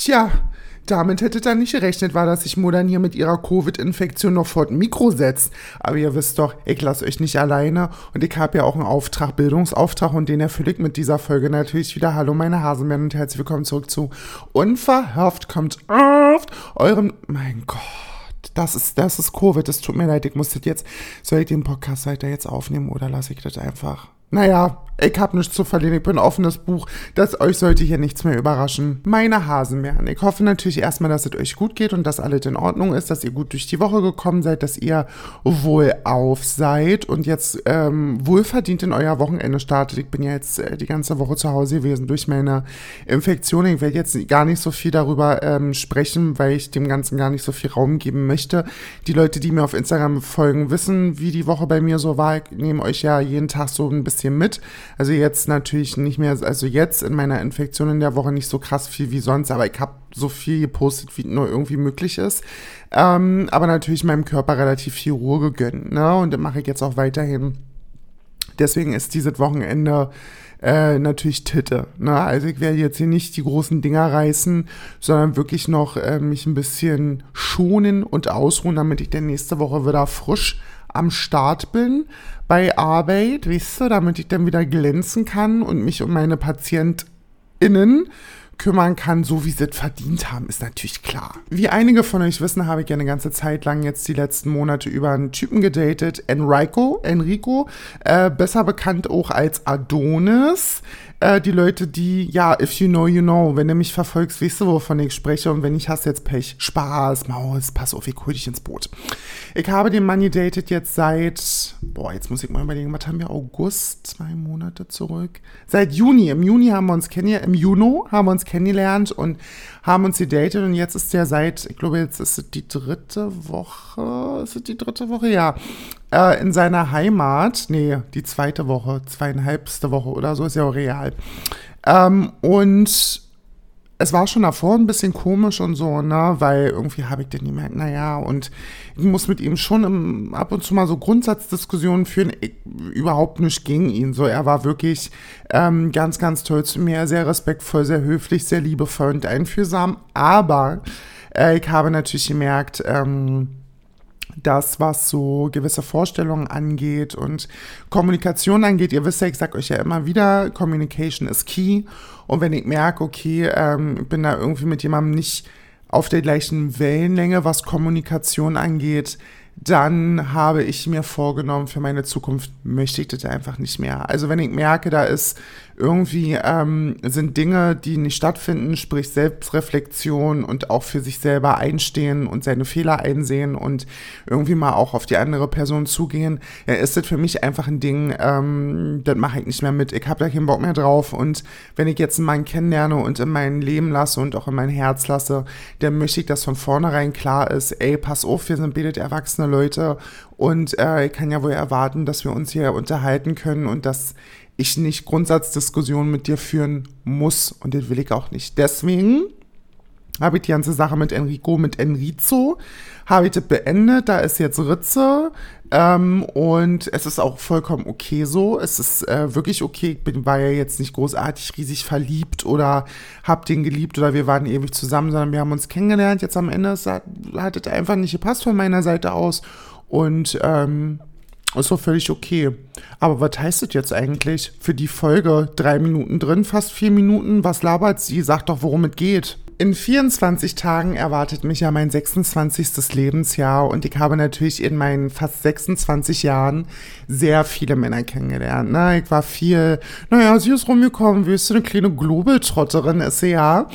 Tja, damit hätte dann nicht gerechnet, war, dass sich Modern hier mit ihrer Covid-Infektion noch vor Mikro setzt. Aber ihr wisst doch, ich lasse euch nicht alleine und ich habe ja auch einen Auftrag, Bildungsauftrag und den erfülle ich mit dieser Folge natürlich wieder. Hallo meine Hasenmänner und herzlich willkommen zurück zu Unverhofft kommt oft eurem, mein Gott. Das ist, das ist Covid, es tut mir leid, ich muss das jetzt, soll ich den Podcast weiter jetzt aufnehmen oder lasse ich das einfach? Naja, ich hab nichts zu verlieren, ich bin ein offenes Buch. Das euch sollte hier nichts mehr überraschen. Meine Hasenmähren. Ich hoffe natürlich erstmal, dass es euch gut geht und dass alles in Ordnung ist, dass ihr gut durch die Woche gekommen seid, dass ihr wohlauf seid und jetzt ähm, wohlverdient in euer Wochenende startet. Ich bin ja jetzt äh, die ganze Woche zu Hause gewesen durch meine Infektion. Ich werde jetzt gar nicht so viel darüber ähm, sprechen, weil ich dem Ganzen gar nicht so viel Raum geben möchte. Die Leute, die mir auf Instagram folgen, wissen, wie die Woche bei mir so war. Ich nehme euch ja jeden Tag so ein bisschen mit. Also jetzt natürlich nicht mehr, also jetzt in meiner Infektion in der Woche nicht so krass viel wie sonst, aber ich habe so viel gepostet, wie nur irgendwie möglich ist. Ähm, aber natürlich meinem Körper relativ viel Ruhe gegönnt, ne? Und das mache ich jetzt auch weiterhin. Deswegen ist dieses Wochenende äh, natürlich Titte. Ne? Also ich werde jetzt hier nicht die großen Dinger reißen, sondern wirklich noch äh, mich ein bisschen schonen und ausruhen, damit ich dann nächste Woche wieder frisch am Start bin bei Arbeit, wisst ihr, damit ich dann wieder glänzen kann und mich um meine PatientInnen kümmern kann, so wie sie es verdient haben, ist natürlich klar. Wie einige von euch wissen, habe ich ja eine ganze Zeit lang jetzt die letzten Monate über einen Typen gedatet, Enrico, Enrico, äh, besser bekannt auch als Adonis äh, die Leute, die, ja, if you know, you know, wenn du mich verfolgst, weißt du, wovon ich spreche und wenn nicht, hast jetzt Pech. Spaß, Maus, pass auf, ich hol dich ins Boot. Ich habe den Mann gedatet jetzt seit, boah, jetzt muss ich mal überlegen, was haben wir, August, zwei Monate zurück? Seit Juni, im Juni haben wir uns kennengelernt, im Juni haben wir uns kennengelernt und haben uns gedatet und jetzt ist der seit, ich glaube, jetzt ist es die dritte Woche, ist es die dritte Woche? Ja, äh, in seiner Heimat, nee, die zweite Woche, zweieinhalbste Woche oder so, ist ja auch real. Ähm, und es war schon davor ein bisschen komisch und so, ne, weil irgendwie habe ich den gemerkt, naja, und ich muss mit ihm schon im, ab und zu mal so Grundsatzdiskussionen führen, ich, überhaupt nicht gegen ihn, so, er war wirklich ähm, ganz, ganz toll zu mir, sehr respektvoll, sehr höflich, sehr liebevoll und einfühlsam, aber äh, ich habe natürlich gemerkt, ähm, das, was so gewisse Vorstellungen angeht und Kommunikation angeht. Ihr wisst ja, ich sage euch ja immer wieder, Communication is key. Und wenn ich merke, okay, ähm, bin da irgendwie mit jemandem nicht auf der gleichen Wellenlänge, was Kommunikation angeht, dann habe ich mir vorgenommen, für meine Zukunft möchte ich das einfach nicht mehr. Also wenn ich merke, da ist irgendwie ähm, sind Dinge, die nicht stattfinden, sprich Selbstreflexion und auch für sich selber einstehen und seine Fehler einsehen und irgendwie mal auch auf die andere Person zugehen, ja, ist das für mich einfach ein Ding, ähm, das mache ich nicht mehr mit. Ich habe da keinen Bock mehr drauf und wenn ich jetzt einen Mann kennenlerne und in mein Leben lasse und auch in mein Herz lasse, dann möchte ich, dass von vornherein klar ist, ey, pass auf, wir sind betet erwachsene Leute und äh, ich kann ja wohl erwarten, dass wir uns hier unterhalten können und dass ich nicht Grundsatzdiskussionen mit dir führen muss und den will ich auch nicht. Deswegen habe ich die ganze Sache mit Enrico, mit Enrizo, habe ich das beendet. Da ist jetzt Ritze ähm, und es ist auch vollkommen okay so. Es ist äh, wirklich okay. Ich bin, war ja jetzt nicht großartig riesig verliebt oder hab den geliebt oder wir waren ewig zusammen, sondern wir haben uns kennengelernt. Jetzt am Ende hat, hat es einfach nicht gepasst von meiner Seite aus und ähm, ist doch völlig okay. Aber was heißt das jetzt eigentlich für die Folge? Drei Minuten drin, fast vier Minuten. Was labert sie? Sagt doch, worum es geht. In 24 Tagen erwartet mich ja mein 26. Lebensjahr und ich habe natürlich in meinen fast 26 Jahren sehr viele Männer kennengelernt. Ne? Ich war viel, naja, sie ist rumgekommen, wie ist eine kleine Globetrotterin ist sie ja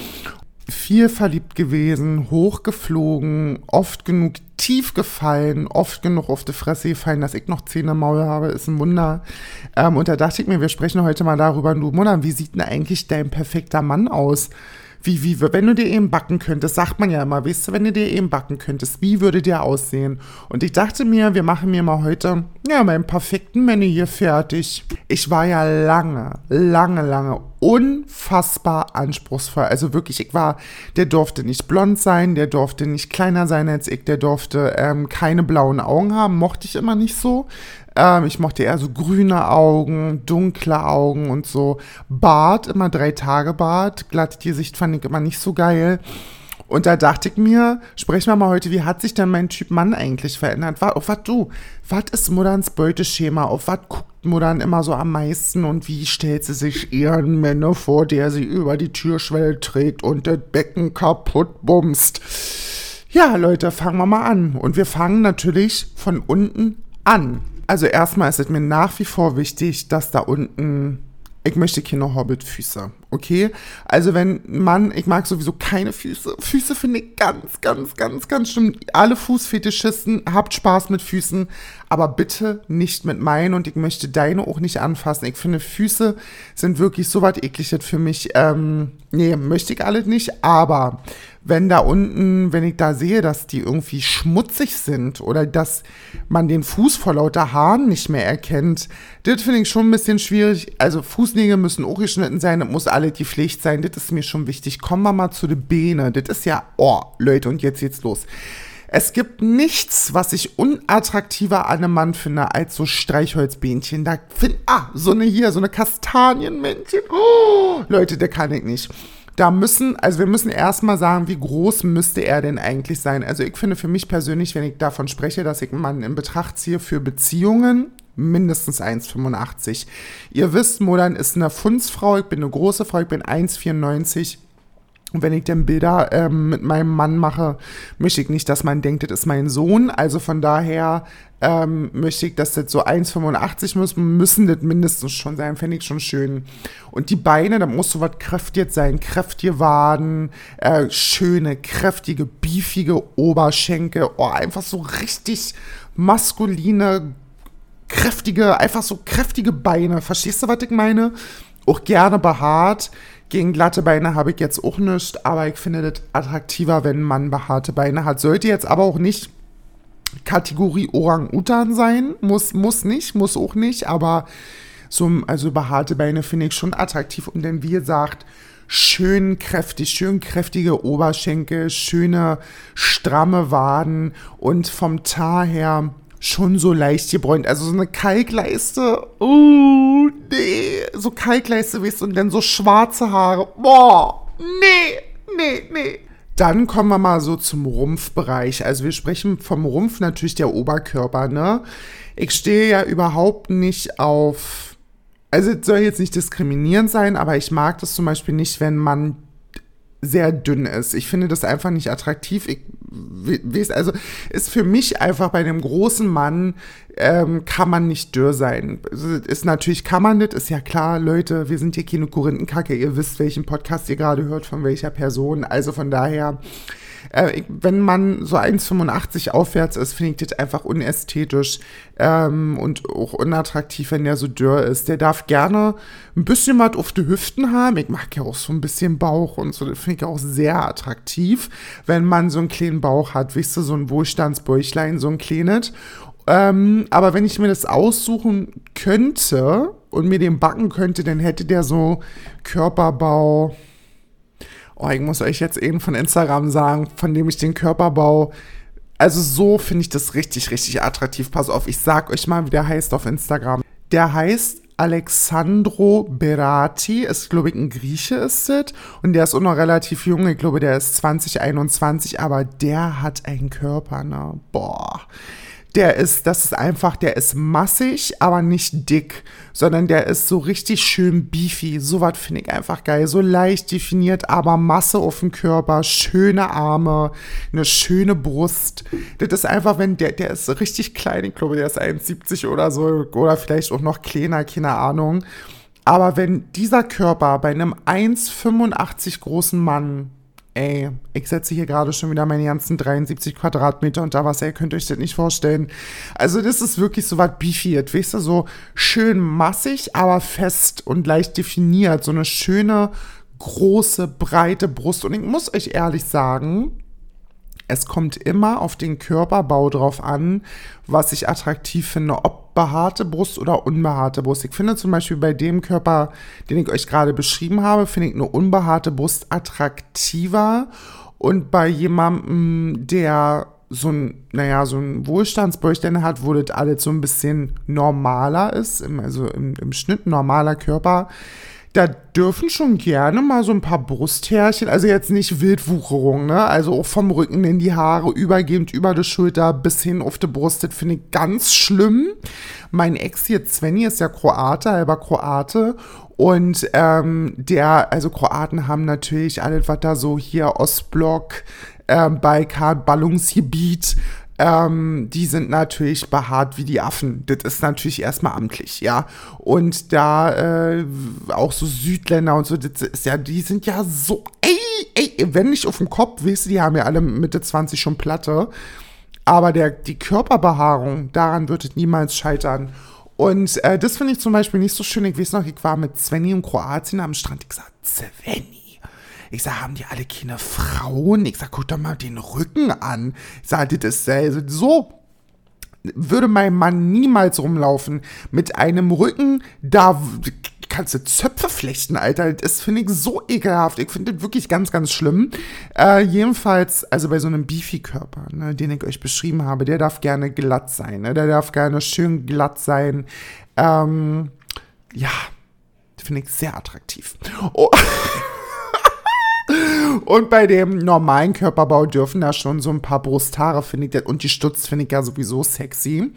viel verliebt gewesen, hochgeflogen, oft genug tief gefallen, oft genug auf die Fresse gefallen, dass ich noch Zähne im Maul habe, ist ein Wunder. Ähm, und da dachte ich mir, wir sprechen heute mal darüber, du Mutter, wie sieht denn eigentlich dein perfekter Mann aus? Wie, wie, wenn du dir eben backen könntest, sagt man ja immer, weißt du, wenn du dir eben backen könntest, wie würde der aussehen? Und ich dachte mir, wir machen mir mal heute, ja, meinen perfekten Menü hier fertig. Ich war ja lange, lange, lange unfassbar anspruchsvoll. Also wirklich, ich war, der durfte nicht blond sein, der durfte nicht kleiner sein als ich, der durfte ähm, keine blauen Augen haben, mochte ich immer nicht so. Ähm, ich mochte eher so grüne Augen, dunkle Augen und so. Bart, immer drei Tage Bart. Glatte Gesicht fand ich immer nicht so geil. Und da dachte ich mir, sprechen wir mal heute, wie hat sich denn mein Typ Mann eigentlich verändert? Auf was du? Was ist Muddans Beuteschema? Auf was guckt Muddern immer so am meisten? Und wie stellt sie sich ihren Männer vor, der sie über die Türschwelle trägt und das Becken kaputt bumst? Ja, Leute, fangen wir mal an. Und wir fangen natürlich von unten an. Also erstmal ist es mir nach wie vor wichtig, dass da unten ich möchte keine Hobbit-Füße, okay? Also wenn man, ich mag sowieso keine Füße. Füße finde ich ganz, ganz, ganz, ganz schlimm. Alle Fußfetischisten, habt Spaß mit Füßen, aber bitte nicht mit meinen und ich möchte deine auch nicht anfassen. Ich finde, Füße sind wirklich so was ekliges für mich. Ähm, nee, möchte ich alles nicht, aber wenn da unten, wenn ich da sehe, dass die irgendwie schmutzig sind oder dass man den Fuß vor lauter Haaren nicht mehr erkennt, das finde ich schon ein bisschen schwierig. Also Fußnägel müssen auch geschnitten sein, das muss alle die Pflicht sein, das ist mir schon wichtig. Kommen wir mal zu den Beinen, das ist ja, oh, Leute, und jetzt geht's los. Es gibt nichts, was ich unattraktiver an einem Mann finde, als so Streichholzbähnchen. Da find, ah, so eine hier, so eine Kastanienmännchen. Oh, Leute, der kann ich nicht da müssen, also wir müssen erstmal sagen, wie groß müsste er denn eigentlich sein? Also ich finde für mich persönlich, wenn ich davon spreche, dass ich einen in Betracht ziehe für Beziehungen, mindestens 1,85. Ihr wisst, Modern ist eine Fundsfrau, ich bin eine große Frau, ich bin 1,94. Und wenn ich dann Bilder ähm, mit meinem Mann mache, möchte ich nicht, dass man denkt, das ist mein Sohn. Also von daher ähm, möchte ich, dass das so 1,85 muss, müssen das mindestens schon sein, fände ich schon schön. Und die Beine, da muss so was kräftig sein, kräftige Waden, äh, schöne, kräftige, beefige Oberschenkel, oh, einfach so richtig maskuline, kräftige, einfach so kräftige Beine. Verstehst du, was ich meine? Auch gerne behaart. Gegen glatte Beine habe ich jetzt auch nichts, aber ich finde das attraktiver, wenn Mann behaarte Beine hat. Sollte jetzt aber auch nicht Kategorie Orang-Utan sein. Muss, muss nicht, muss auch nicht, aber so, also behaarte Beine finde ich schon attraktiv. Und dann, wie gesagt, schön kräftig, schön kräftige Oberschenkel, schöne stramme Waden und vom Tar her schon so leicht gebräunt. Also so eine Kalkleiste. Uh, nee. So Kalkleiste, weißt du, und dann so schwarze Haare. Boah, nee, nee, nee. Dann kommen wir mal so zum Rumpfbereich. Also wir sprechen vom Rumpf natürlich der Oberkörper, ne? Ich stehe ja überhaupt nicht auf, also es soll jetzt nicht diskriminierend sein, aber ich mag das zum Beispiel nicht, wenn man sehr dünn ist. Ich finde das einfach nicht attraktiv. Ich weiß, also ist für mich einfach bei einem großen Mann ähm, kann man nicht dürr sein. Ist natürlich kann man nicht, ist ja klar, Leute, wir sind hier keine Korinthenkacke, ihr wisst, welchen Podcast ihr gerade hört, von welcher Person. Also von daher äh, wenn man so 1,85 aufwärts ist, finde ich das einfach unästhetisch ähm, und auch unattraktiv, wenn der so dürr ist. Der darf gerne ein bisschen was auf die Hüften haben. Ich mag ja auch so ein bisschen Bauch und so. Das finde ich auch sehr attraktiv, wenn man so einen kleinen Bauch hat. Wisst ihr, so ein Wohlstandsbäuchlein, so ein kleines. Ähm, aber wenn ich mir das aussuchen könnte und mir den backen könnte, dann hätte der so Körperbau oh, ich muss euch jetzt eben von Instagram sagen, von dem ich den Körperbau also so finde ich das richtig, richtig attraktiv. Pass auf, ich sag euch mal, wie der heißt auf Instagram. Der heißt Alexandro Berati, ist, glaube ich, ein Grieche ist es. Und der ist auch noch relativ jung. Ich glaube, der ist 2021, aber der hat einen Körper, ne? Boah der ist, das ist einfach, der ist massig, aber nicht dick, sondern der ist so richtig schön beefy. So was finde ich einfach geil. So leicht definiert, aber Masse auf dem Körper, schöne Arme, eine schöne Brust. Das ist einfach, wenn der, der ist richtig klein, ich glaube, der ist 1,70 oder so, oder vielleicht auch noch kleiner, keine Ahnung. Aber wenn dieser Körper bei einem 1,85 großen Mann ey, ich setze hier gerade schon wieder meine ganzen 73 Quadratmeter unter Wasser, ihr könnt euch das nicht vorstellen. Also das ist wirklich so was beefiert, weißt du, so schön massig, aber fest und leicht definiert, so eine schöne, große, breite Brust. Und ich muss euch ehrlich sagen, es kommt immer auf den Körperbau drauf an, was ich attraktiv finde, ob behaarte Brust oder unbehaarte Brust. Ich finde zum Beispiel bei dem Körper, den ich euch gerade beschrieben habe, finde ich eine unbehaarte Brust attraktiver und bei jemandem, der so ein, naja, so ein Wohlstandsbräuchchen hat, wo das alles so ein bisschen normaler ist, also im, im Schnitt normaler Körper, da dürfen schon gerne mal so ein paar Brusthärchen, also jetzt nicht Wildwucherung, ne? Also auch vom Rücken in die Haare, übergehend über die Schulter bis hin auf die Brust, das finde ich ganz schlimm. Mein Ex hier, Svenny, ist ja Kroate, halber Kroate. Und ähm, der, also Kroaten haben natürlich alles, was da so hier Ostblock, äh, Balkan, Ballungsgebiet, ähm, die sind natürlich behaart wie die Affen. Das ist natürlich erstmal amtlich, ja. Und da äh, auch so Südländer und so, das ist ja, die sind ja so, ey, ey, wenn nicht auf dem Kopf, weißt du, die haben ja alle Mitte 20 schon Platte. Aber der, die Körperbehaarung, daran wird es niemals scheitern. Und äh, das finde ich zum Beispiel nicht so schön. Ich weiß noch, ich war mit Svenny in Kroatien am Strand. Ich gesagt, Svenny, ich sag, haben die alle keine Frauen? Ich sag, guck doch mal den Rücken an. Ich sag, das ist so würde mein Mann niemals rumlaufen mit einem Rücken, da kannst du Zöpfe flechten, Alter. Das finde ich so ekelhaft. Ich finde das wirklich ganz, ganz schlimm. Äh, jedenfalls, also bei so einem Beefy-Körper, ne, den ich euch beschrieben habe, der darf gerne glatt sein. Ne? Der darf gerne schön glatt sein. Ähm, ja, finde ich sehr attraktiv. Oh. Und bei dem normalen Körperbau dürfen da schon so ein paar Brusthaare, finde ich, und die Stutz finde ich ja sowieso sexy.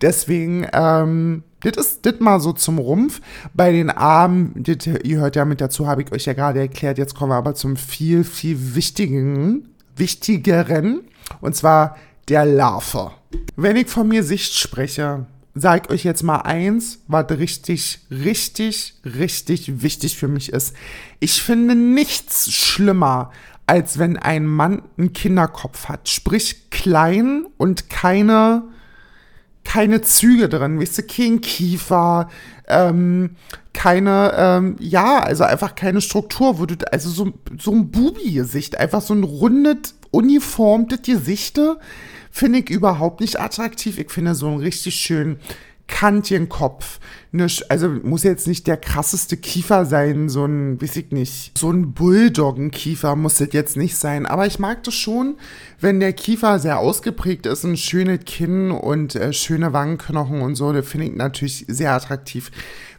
Deswegen, ähm, das ist das mal so zum Rumpf. Bei den Armen, das, ihr hört ja mit dazu, habe ich euch ja gerade erklärt. Jetzt kommen wir aber zum viel, viel wichtigen, wichtigeren. Und zwar der Larve. Wenn ich von mir Sicht spreche, sag euch jetzt mal eins, was richtig, richtig, richtig wichtig für mich ist. Ich finde nichts schlimmer, als wenn ein Mann einen Kinderkopf hat. Sprich klein und keine, keine Züge drin. Weißt du, kein Kiefer, ähm, keine, ähm, ja, also einfach keine Struktur, wo also so, so ein Bubi-Gesicht, einfach so ein rundet, uniformtes Gesichte finde ich überhaupt nicht attraktiv. Ich finde so einen richtig schön Kantchenkopf. Ne, also muss jetzt nicht der krasseste Kiefer sein, so ein, weiß ich nicht, so ein Bulldoggenkiefer muss das jetzt nicht sein. Aber ich mag das schon, wenn der Kiefer sehr ausgeprägt ist, ein schönes Kinn und äh, schöne Wangenknochen und so, das finde ich natürlich sehr attraktiv.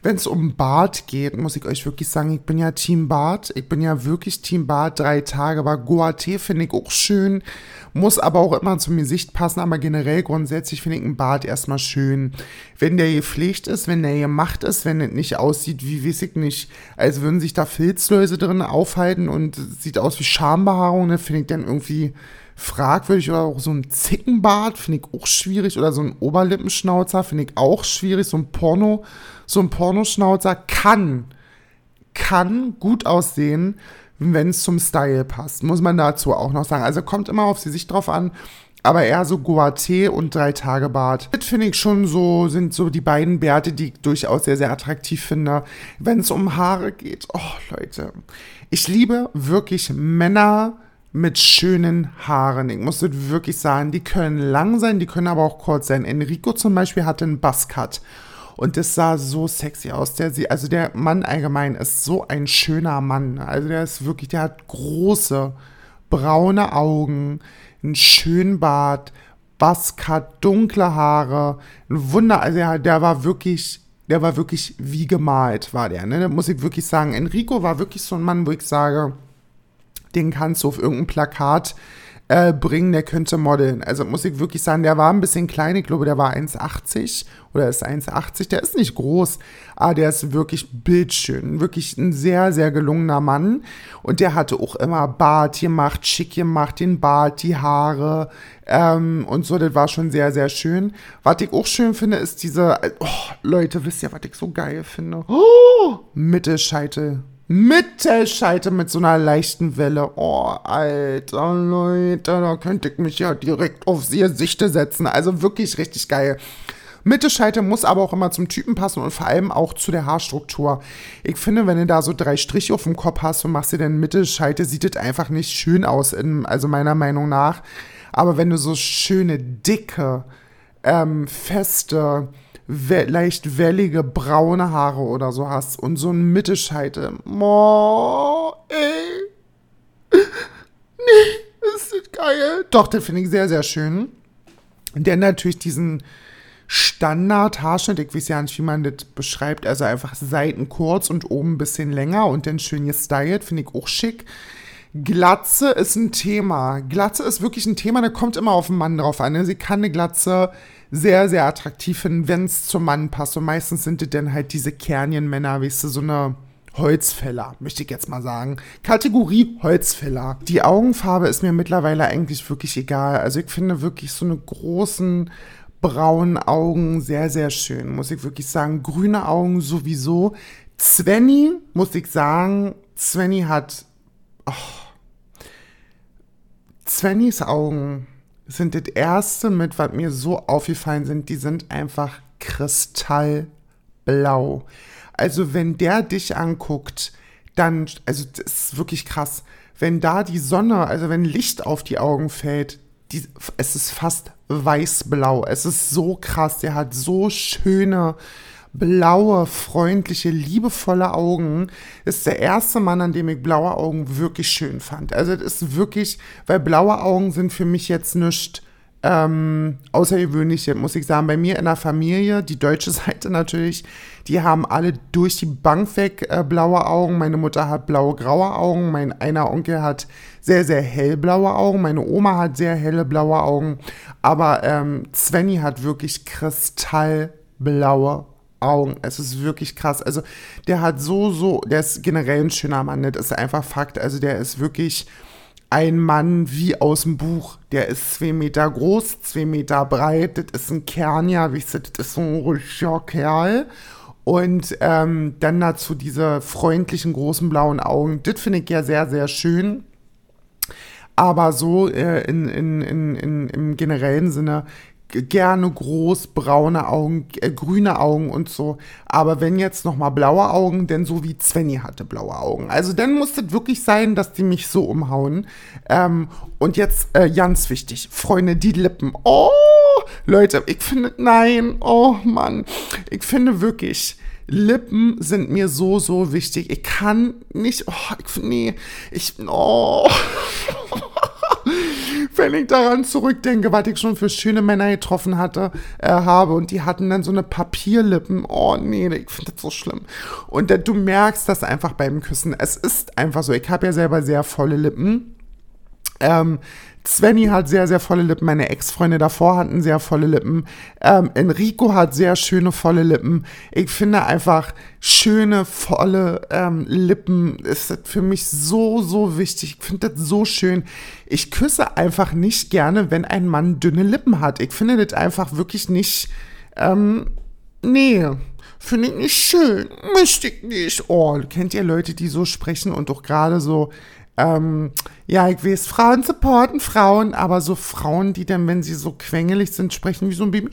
Wenn es um Bart geht, muss ich euch wirklich sagen, ich bin ja Team Bart. Ich bin ja wirklich Team Bart drei Tage, aber Goatee finde ich auch schön. Muss aber auch immer zum Gesicht passen, aber generell grundsätzlich finde ich einen Bart erstmal schön. Wenn der gepflegt ist, wenn der gemacht ist, wenn es nicht aussieht wie, weiß ich nicht, als würden sich da Filzläuse drin aufhalten und sieht aus wie Schambehaarung, ne, finde ich dann irgendwie fragwürdig oder auch so ein Zickenbart finde ich auch schwierig oder so ein Oberlippenschnauzer finde ich auch schwierig. So ein Porno, so ein Pornoschnauzer kann, kann gut aussehen, wenn es zum Style passt. Muss man dazu auch noch sagen. Also kommt immer auf die Sicht drauf an. Aber eher so Goatee und drei Tage Bart. Das finde ich schon so, sind so die beiden Bärte, die ich durchaus sehr, sehr attraktiv finde. Wenn es um Haare geht, oh Leute. Ich liebe wirklich Männer, mit schönen Haaren. Ich muss das wirklich sagen, die können lang sein, die können aber auch kurz sein. Enrico zum Beispiel hatte einen Buzzcut. Und das sah so sexy aus. Der, also der Mann allgemein ist so ein schöner Mann. Also der ist wirklich, der hat große, braune Augen, einen schönen Bart, Buzzcut, dunkle Haare, ein Wunder. Also der, der war wirklich, der war wirklich wie gemalt, war der. Ne? Da muss ich wirklich sagen. Enrico war wirklich so ein Mann, wo ich sage, den kannst du auf irgendein Plakat äh, bringen, der könnte modeln. Also muss ich wirklich sagen, der war ein bisschen klein, ich glaube, der war 1,80 oder ist 1,80, der ist nicht groß, aber der ist wirklich bildschön, wirklich ein sehr, sehr gelungener Mann und der hatte auch immer Bart gemacht, schick gemacht, den Bart, die Haare ähm, und so, das war schon sehr, sehr schön. Was ich auch schön finde, ist diese, oh, Leute, wisst ihr, was ich so geil finde? Oh, Mittelscheitel. Mittelscheitel mit so einer leichten Welle. Oh, alter Leute, da könnte ich mich ja direkt auf ihr Sichte setzen. Also wirklich richtig geil. Mittelscheitel muss aber auch immer zum Typen passen und vor allem auch zu der Haarstruktur. Ich finde, wenn du da so drei Striche auf dem Kopf hast und machst dir den Mittelscheitel, sieht das einfach nicht schön aus, in, also meiner Meinung nach. Aber wenn du so schöne, dicke, ähm, feste, leicht wellige braune Haare oder so hast und so ein Mittelscheitel. Oh, ey. Nee, das sieht gar geil. Doch, den finde ich sehr, sehr schön. Der natürlich diesen Standard-Haarschnitt, ich weiß ja nicht, wie man das beschreibt, also einfach Seiten kurz und oben ein bisschen länger und dann schön gestylt, finde ich auch schick. Glatze ist ein Thema. Glatze ist wirklich ein Thema, da kommt immer auf den Mann drauf an. Ne? Sie kann eine Glatze sehr, sehr attraktiv finden, wenn es zum Mann passt. Und meistens sind es dann halt diese Kernienmänner, weißt du, so eine Holzfäller, möchte ich jetzt mal sagen. Kategorie Holzfäller. Die Augenfarbe ist mir mittlerweile eigentlich wirklich egal. Also ich finde wirklich so eine großen braunen Augen sehr, sehr schön, muss ich wirklich sagen. Grüne Augen sowieso. Svenny, muss ich sagen, Svenny hat. Oh, Svennys Augen sind das erste mit, was mir so aufgefallen sind. Die sind einfach kristallblau. Also wenn der dich anguckt, dann, also das ist wirklich krass. Wenn da die Sonne, also wenn Licht auf die Augen fällt, die, es ist fast weißblau. Es ist so krass. Der hat so schöne, blaue, freundliche, liebevolle Augen. Ist der erste Mann, an dem ich blaue Augen wirklich schön fand. Also das ist wirklich, weil blaue Augen sind für mich jetzt nichts ähm, außergewöhnliche, muss ich sagen. Bei mir in der Familie, die deutsche Seite natürlich, die haben alle durch die Bank weg äh, blaue Augen. Meine Mutter hat blaue, graue Augen. Mein einer Onkel hat sehr, sehr hellblaue Augen. Meine Oma hat sehr helle blaue Augen. Aber ähm, Svenny hat wirklich kristallblaue Augen. Es ist wirklich krass. Also der hat so, so, der ist generell ein schöner Mann. Das ist einfach Fakt. Also der ist wirklich ein Mann wie aus dem Buch. Der ist zwei Meter groß, zwei Meter breit. Das ist ein Kern, ja, wie ich das ist so ein ruhiger Kerl. Und ähm, dann dazu diese freundlichen, großen blauen Augen. Das finde ich ja sehr, sehr schön. Aber so äh, in, in, in, in, im generellen Sinne gerne groß, braune Augen, äh, grüne Augen und so. Aber wenn jetzt noch mal blaue Augen, denn so wie Svenny hatte blaue Augen. Also dann muss es wirklich sein, dass die mich so umhauen. Ähm, und jetzt äh, ganz wichtig, Freunde, die Lippen. Oh, Leute, ich finde, nein, oh Mann, ich finde wirklich, Lippen sind mir so, so wichtig. Ich kann nicht, oh, ich, nee, ich, oh. wenn ich daran zurückdenke, was ich schon für schöne Männer getroffen hatte, äh, habe und die hatten dann so eine Papierlippen. Oh nee, ich finde das so schlimm. Und äh, du merkst das einfach beim Küssen. Es ist einfach so. Ich habe ja selber sehr volle Lippen. Ähm, Svenny hat sehr, sehr volle Lippen. Meine Ex-Freunde davor hatten sehr volle Lippen. Ähm, Enrico hat sehr schöne, volle Lippen. Ich finde einfach schöne, volle ähm, Lippen ist für mich so, so wichtig. Ich finde das so schön. Ich küsse einfach nicht gerne, wenn ein Mann dünne Lippen hat. Ich finde das einfach wirklich nicht, ähm, nee. Finde ich nicht schön. Möchte ich nicht. Oh, kennt ihr Leute, die so sprechen und doch gerade so ähm, ja, ich weiß, Frauen supporten Frauen, aber so Frauen, die dann, wenn sie so quengelig sind, sprechen wie so ein Baby.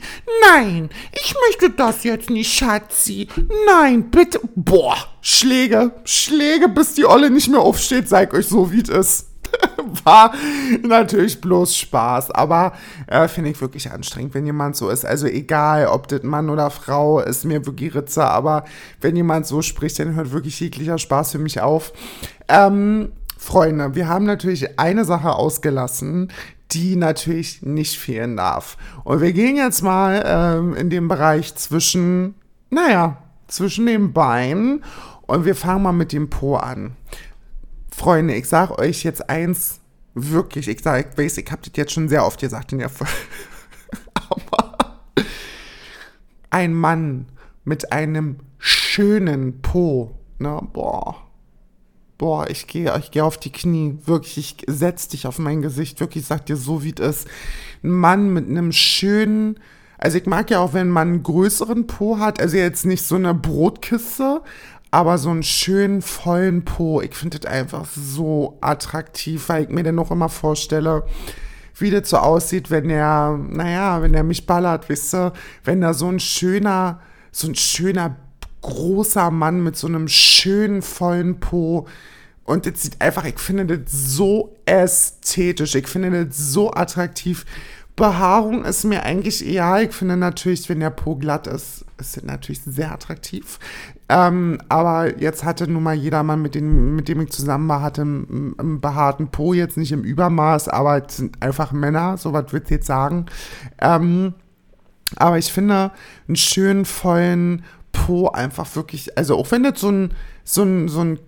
Nein, ich möchte das jetzt nicht, Schatzi. Nein, bitte. Boah, Schläge, Schläge, bis die Olle nicht mehr aufsteht, sag euch so, wie es ist. War natürlich bloß Spaß, aber äh, finde ich wirklich anstrengend, wenn jemand so ist. Also egal, ob das Mann oder Frau, ist mir wirklich Ritze, aber wenn jemand so spricht, dann hört wirklich jeglicher Spaß für mich auf. Ähm, Freunde, wir haben natürlich eine Sache ausgelassen, die natürlich nicht fehlen darf. Und wir gehen jetzt mal ähm, in den Bereich zwischen, naja, zwischen den Beinen und wir fangen mal mit dem Po an. Freunde, ich sage euch jetzt eins, wirklich, ich sage, ich weiß, ich habe das jetzt schon sehr oft gesagt in der Folge, aber ein Mann mit einem schönen Po, ne, boah, boah, ich gehe ich geh auf die Knie, wirklich, ich setz dich auf mein Gesicht, wirklich, sag dir so, wie es ist. Ein Mann mit einem schönen, also ich mag ja auch, wenn man einen größeren Po hat, also jetzt nicht so eine Brotkiste, aber so einen schönen, vollen Po. Ich finde das einfach so attraktiv, weil ich mir dann noch immer vorstelle, wie das so aussieht, wenn er, naja, wenn er mich ballert, wisst ihr, wenn da so ein schöner, so ein schöner großer Mann mit so einem schönen, vollen Po. Und das sieht einfach, ich finde das so ästhetisch, ich finde das so attraktiv. Behaarung ist mir eigentlich egal. Ich finde natürlich, wenn der Po glatt ist, ist es natürlich sehr attraktiv. Ähm, aber jetzt hatte nun mal jedermann, mit dem, mit dem ich zusammen war, hatte einen, behaarten Po, jetzt nicht im Übermaß, aber es sind einfach Männer, so was würde ich jetzt sagen. Ähm, aber ich finde einen schönen, vollen Po einfach wirklich, also auch wenn das so ein, so ein, so ein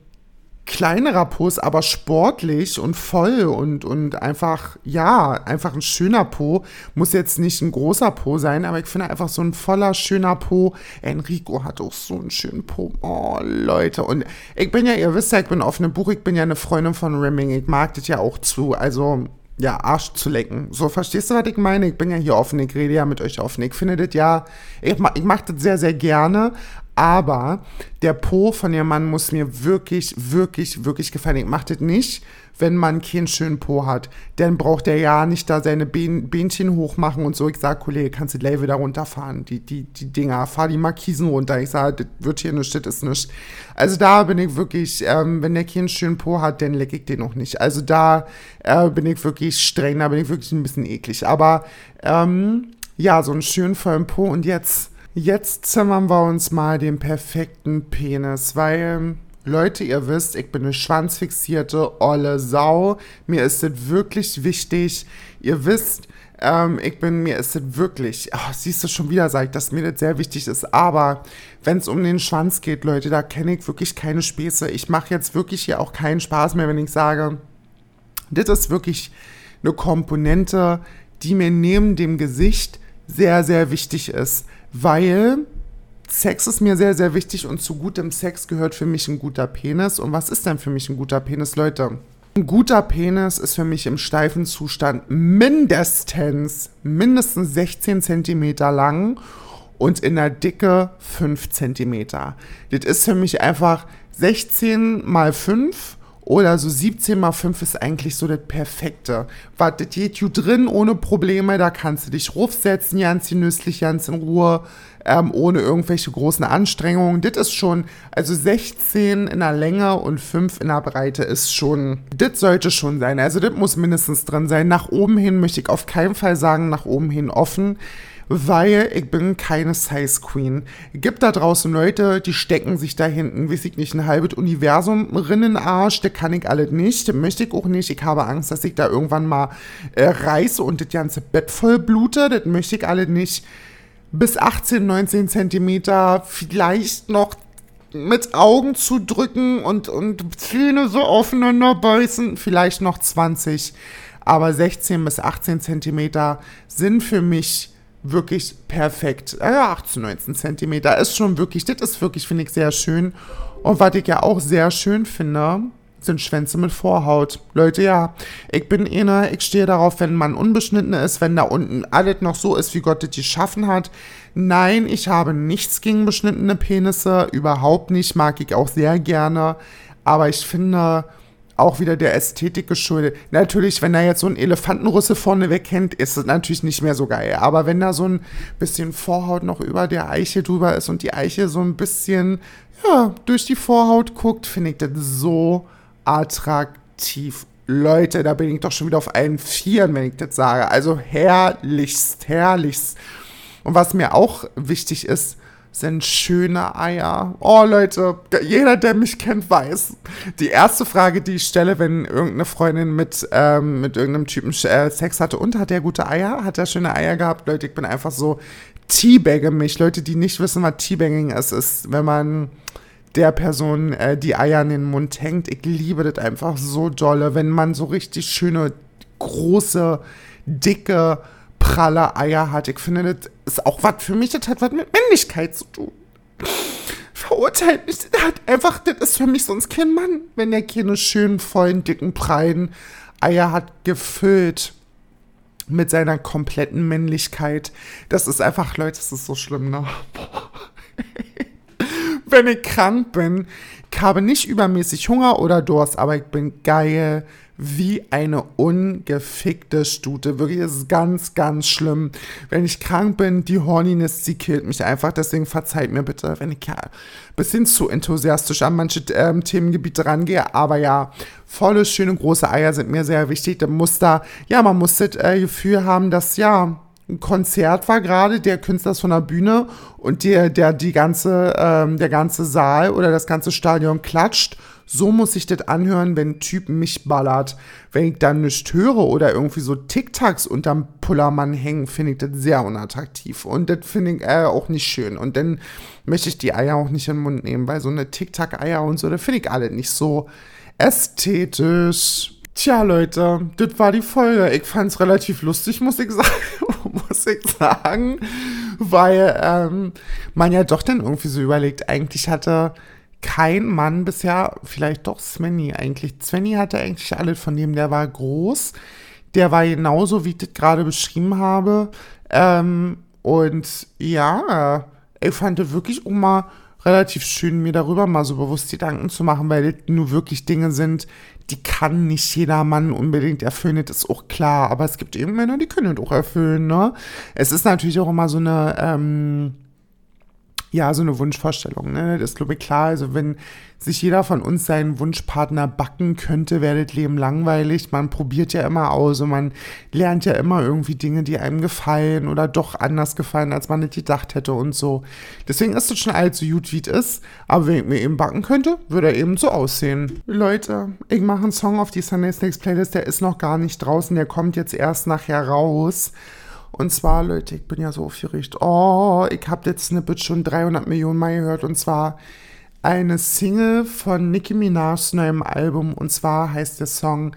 kleinerer Po ist, aber sportlich und voll und, und einfach, ja, einfach ein schöner Po. Muss jetzt nicht ein großer Po sein, aber ich finde einfach so ein voller, schöner Po. Enrico hat auch so einen schönen Po. Oh, Leute. Und ich bin ja, ihr wisst ja, ich bin offene Buch, ich bin ja eine Freundin von Rimming. Ich mag das ja auch zu. Also, ja, Arsch zu lecken. So, verstehst du, was ich meine? Ich bin ja hier offen, ich rede ja mit euch offen. Ich finde das ja, ich, ich mache das sehr, sehr gerne, aber der Po von dem Mann muss mir wirklich, wirklich, wirklich gefallen. Ich mache das nicht, wenn man keinen schönen Po hat. Dann braucht er ja nicht da seine Bähnchen hochmachen und so. Ich sage, Kollege, kannst du die Level da runterfahren? Die, die, die Dinger, fahr die Markisen runter. Ich sage, das wird hier nichts, das ist nichts. Also da bin ich wirklich, ähm, wenn der keinen schönen Po hat, dann lecke ich den noch nicht. Also da äh, bin ich wirklich streng, da bin ich wirklich ein bisschen eklig. Aber ähm, ja, so einen schönen vollen Po und jetzt Jetzt zimmern wir uns mal den perfekten Penis, weil, Leute, ihr wisst, ich bin eine schwanzfixierte, olle Sau. Mir ist es wirklich wichtig. Ihr wisst, ähm, ich bin, mir ist es wirklich, oh, siehst du schon wieder, sag ich, dass mir das sehr wichtig ist. Aber wenn es um den Schwanz geht, Leute, da kenne ich wirklich keine Späße. Ich mache jetzt wirklich hier auch keinen Spaß mehr, wenn ich sage, das ist wirklich eine Komponente, die mir neben dem Gesicht sehr, sehr wichtig ist weil Sex ist mir sehr, sehr wichtig und zu gutem Sex gehört für mich ein guter Penis. Und was ist denn für mich ein guter Penis, Leute? Ein guter Penis ist für mich im steifen Zustand mindestens, mindestens 16 cm lang und in der Dicke 5 cm. Das ist für mich einfach 16 mal 5 oder so 17 mal 5 ist eigentlich so das Perfekte. Was, das geht you drin ohne Probleme, da kannst du dich rufsetzen, ganz genüsslich, ganz in Ruhe, ähm, ohne irgendwelche großen Anstrengungen. Das ist schon, also 16 in der Länge und 5 in der Breite ist schon, das sollte schon sein. Also das muss mindestens drin sein. Nach oben hin möchte ich auf keinen Fall sagen, nach oben hin offen weil ich bin keine Size Queen. Gibt da draußen Leute, die stecken sich da hinten, weiß ich nicht, ein halbes Universum Rinnenarsch, der kann ich alles nicht, möchte ich auch nicht. Ich habe Angst, dass ich da irgendwann mal äh, reiße und das ganze Bett voll blute, das möchte ich alles nicht. Bis 18, 19 Zentimeter, vielleicht noch mit Augen zu drücken und, und Zähne so aufeinander beißen, vielleicht noch 20. Aber 16 bis 18 Zentimeter sind für mich wirklich perfekt. Ja, 18, 19 Zentimeter ist schon wirklich, das ist wirklich, finde ich, sehr schön. Und was ich ja auch sehr schön finde, sind Schwänze mit Vorhaut. Leute, ja, ich bin einer, ich stehe darauf, wenn man unbeschnitten ist, wenn da unten alles noch so ist, wie Gott das geschaffen hat. Nein, ich habe nichts gegen beschnittene Penisse, überhaupt nicht, mag ich auch sehr gerne. Aber ich finde, auch wieder der Ästhetik geschuldet. Natürlich, wenn da jetzt so ein Elefantenrüssel vorne wegkennt, ist es natürlich nicht mehr so geil. Aber wenn da so ein bisschen Vorhaut noch über der Eiche drüber ist und die Eiche so ein bisschen, ja, durch die Vorhaut guckt, finde ich das so attraktiv. Leute, da bin ich doch schon wieder auf allen Vieren, wenn ich das sage. Also herrlichst, herrlichst. Und was mir auch wichtig ist, sind schöne Eier. Oh Leute, jeder, der mich kennt, weiß. Die erste Frage, die ich stelle, wenn irgendeine Freundin mit, ähm, mit irgendeinem Typen äh, Sex hatte, und hat der gute Eier? Hat er schöne Eier gehabt? Leute, ich bin einfach so, teabagge mich. Leute, die nicht wissen, was Teabagging ist, ist, wenn man der Person äh, die Eier in den Mund hängt. Ich liebe das einfach so dolle, wenn man so richtig schöne, große, dicke, pralle Eier hat. Ich finde, das ist auch was für mich, das hat was mit Männlichkeit zu tun. Verurteilt mich, das hat einfach, das ist für mich sonst kein Mann, wenn der keine schönen, vollen, dicken, prallen Eier hat, gefüllt mit seiner kompletten Männlichkeit. Das ist einfach, Leute, das ist so schlimm, ne? wenn ich krank bin, ich habe nicht übermäßig Hunger oder Durst, aber ich bin geil, wie eine ungefickte Stute. Wirklich, es ist ganz, ganz schlimm. Wenn ich krank bin, die Horniness, sie killt mich einfach. Deswegen verzeiht mir bitte, wenn ich ja ein bisschen zu enthusiastisch an manche ähm, Themengebiete rangehe. Aber ja, volle, schöne, große Eier sind mir sehr wichtig. Da muss da, ja, man muss das äh, Gefühl haben, dass, ja, ein Konzert war gerade, der Künstler ist von der Bühne und der, der, die ganze, ähm, der ganze Saal oder das ganze Stadion klatscht. So muss ich das anhören, wenn ein Typ mich ballert. Wenn ich dann nicht höre oder irgendwie so TikToks unterm Pullermann hängen, finde ich das sehr unattraktiv. Und das finde ich äh, auch nicht schön. Und dann möchte ich die Eier auch nicht in den Mund nehmen, weil so eine TikTok-Eier und so, da finde ich alle nicht so ästhetisch. Tja, Leute, das war die Folge. Ich fand es relativ lustig, muss ich sagen. muss ich sagen. Weil ähm, man ja doch dann irgendwie so überlegt, eigentlich hatte kein Mann bisher, vielleicht doch Svenny eigentlich. Svenny hatte eigentlich alles von dem, der war groß. Der war genauso, wie ich das gerade beschrieben habe. Ähm, und ja, ich fand das wirklich mal relativ schön, mir darüber mal so bewusst Gedanken zu machen, weil das nur wirklich Dinge sind, die kann nicht jeder Mann unbedingt erfüllen, das ist auch klar. Aber es gibt eben Männer, die können das auch erfüllen, ne? Es ist natürlich auch immer so eine, ähm, ja, so eine Wunschvorstellung, ne? Das ist, glaube ich, klar. Also, wenn sich jeder von uns seinen Wunschpartner backen könnte, wäre das Leben langweilig. Man probiert ja immer aus und man lernt ja immer irgendwie Dinge, die einem gefallen oder doch anders gefallen, als man nicht gedacht hätte und so. Deswegen ist es schon allzu gut, wie es ist. Aber wenn ich mir eben backen könnte, würde er eben so aussehen. Leute, ich mache einen Song auf die Sunday Snakes Playlist, der ist noch gar nicht draußen, der kommt jetzt erst nachher raus. Und zwar, Leute, ich bin ja so aufgeregt. Oh, ich habe jetzt Snippet schon 300 Millionen Mal gehört. Und zwar eine Single von Nicki Minaj's neuem Album. Und zwar heißt der Song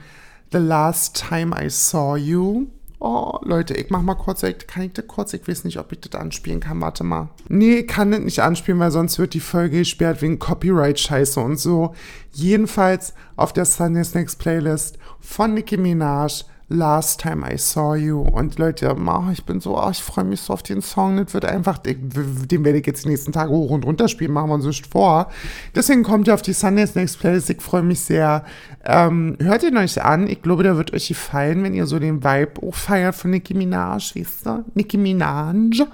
The Last Time I Saw You. Oh, Leute, ich mach mal kurz, kann ich das kurz? Ich weiß nicht, ob ich das anspielen kann. Warte mal. Nee, ich kann das nicht anspielen, weil sonst wird die Folge gesperrt wegen Copyright-Scheiße und so. Jedenfalls auf der Sunday Snacks Playlist von Nicki Minaj Last Time I Saw You. Und Leute, ich bin so, oh, ich freue mich so auf den Song. Das wird einfach, den werde ich jetzt die nächsten Tage hoch und runter spielen, machen wir uns nicht vor. Deswegen kommt ihr auf die Sundays Next Playlist. Ich freue mich sehr. Ähm, hört ihn euch an. Ich glaube, der wird euch gefallen, wenn ihr so den Vibe auch feiert von Nicki Minaj, weißt du? Nicki Minaj.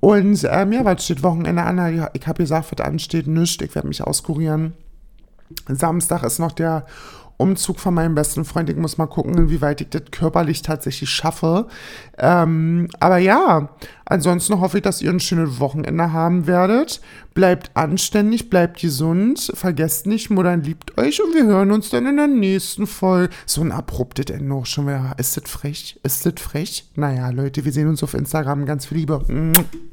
Und ähm, ja, was steht Wochenende an? Ich habe gesagt, was ansteht, nichts. Ich werde mich auskurieren. Samstag ist noch der Umzug von meinem besten Freund. Ich muss mal gucken, inwieweit ich das körperlich tatsächlich schaffe. Ähm, aber ja, ansonsten hoffe ich, dass ihr ein schönes Wochenende haben werdet. Bleibt anständig, bleibt gesund, vergesst nicht, Muttern liebt euch und wir hören uns dann in der nächsten Folge. So ein abruptes Ende auch schon wieder. Ist das frech? Ist das frech? Naja, Leute, wir sehen uns auf Instagram. Ganz viel Liebe.